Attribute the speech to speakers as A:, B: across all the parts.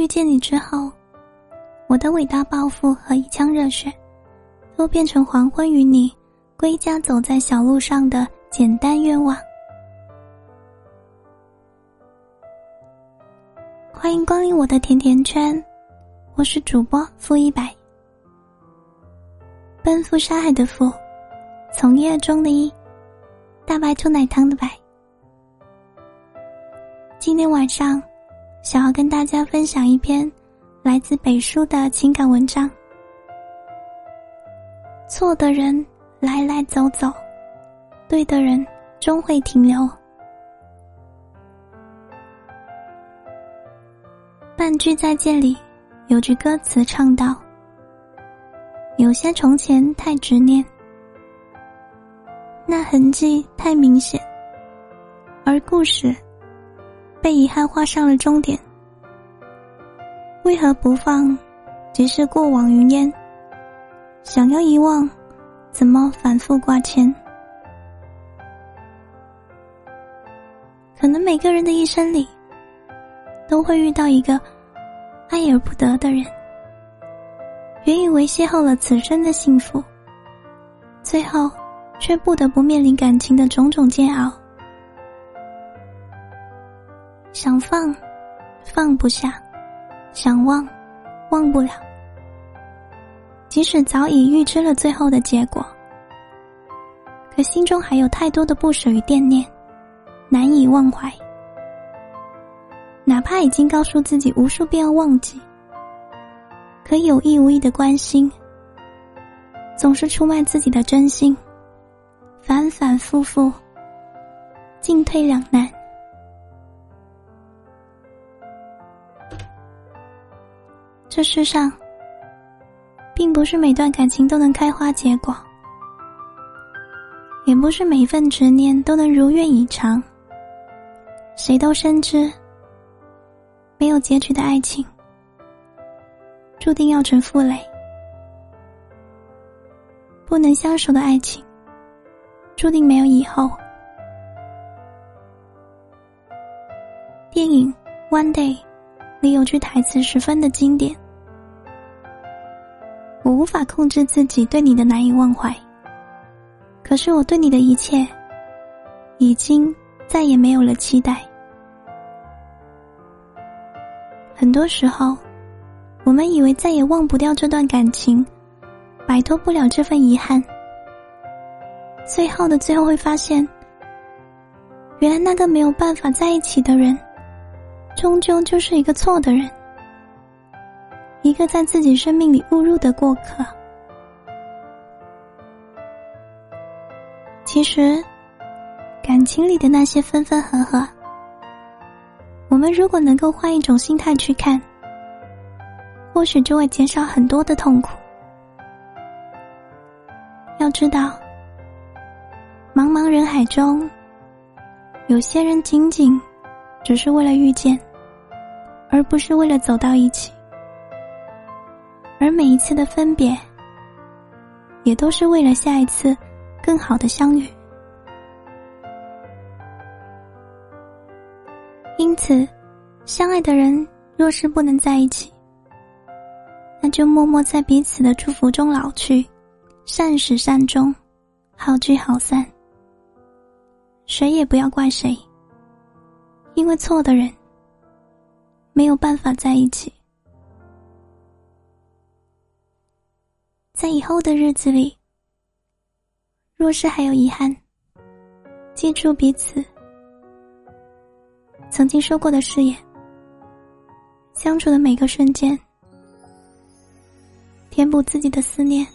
A: 遇见你之后，我的伟大抱负和一腔热血，都变成黄昏与你归家走在小路上的简单愿望。欢迎光临我的甜甜圈，我是主播付一百。奔赴沙海的赴，从业中的一，大白兔奶糖的白。今天晚上，想要跟大家分享一篇来自北书的情感文章。错的人来来走走，对的人终会停留。半句再见里，有句歌词唱道：“有些从前太执念，那痕迹太明显，而故事被遗憾画上了终点。为何不放？即是过往云烟。想要遗忘，怎么反复挂牵？可能每个人的一生里。”都会遇到一个爱而不得的人，原以为邂逅了此生的幸福，最后却不得不面临感情的种种煎熬。想放，放不下；想忘，忘不了。即使早已预知了最后的结果，可心中还有太多的不舍与惦念，难以忘怀。哪怕已经告诉自己无数遍要忘记，可有意无意的关心，总是出卖自己的真心，反反复复，进退两难。这世上，并不是每段感情都能开花结果，也不是每一份执念都能如愿以偿。谁都深知。没有结局的爱情，注定要成负累；不能相守的爱情，注定没有以后。电影《One Day》里有句台词十分的经典：“我无法控制自己对你的难以忘怀，可是我对你的一切，已经再也没有了期待。”很多时候，我们以为再也忘不掉这段感情，摆脱不了这份遗憾。最后的最后，会发现，原来那个没有办法在一起的人，终究就是一个错的人，一个在自己生命里误入的过客。其实，感情里的那些分分合合。我们如果能够换一种心态去看，或许就会减少很多的痛苦。要知道，茫茫人海中，有些人仅仅只是为了遇见，而不是为了走到一起；而每一次的分别，也都是为了下一次更好的相遇。因此，相爱的人若是不能在一起，那就默默在彼此的祝福中老去，善始善终，好聚好散。谁也不要怪谁，因为错的人没有办法在一起。在以后的日子里，若是还有遗憾，记住彼此。曾经说过的誓言，相处的每个瞬间，填补自己的思念，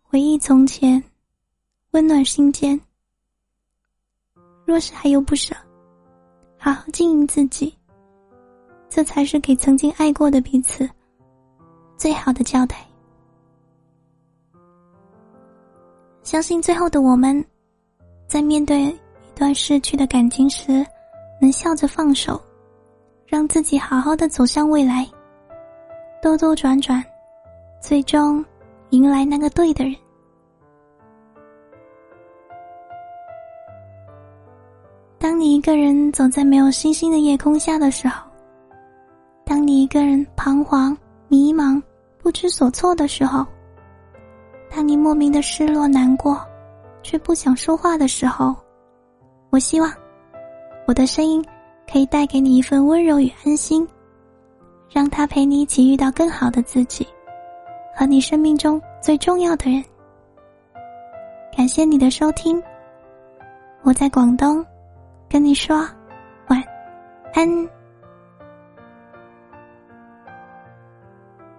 A: 回忆从前，温暖心间。若是还有不舍，好好经营自己，这才是给曾经爱过的彼此最好的交代。相信最后的我们，在面对一。段逝去的感情时，能笑着放手，让自己好好的走向未来。兜兜转转，最终迎来那个对的人。当你一个人走在没有星星的夜空下的时候，当你一个人彷徨、迷茫、不知所措的时候，当你莫名的失落、难过，却不想说话的时候，我希望我的声音可以带给你一份温柔与安心，让他陪你一起遇到更好的自己，和你生命中最重要的人。感谢你的收听，我在广东，跟你说晚安。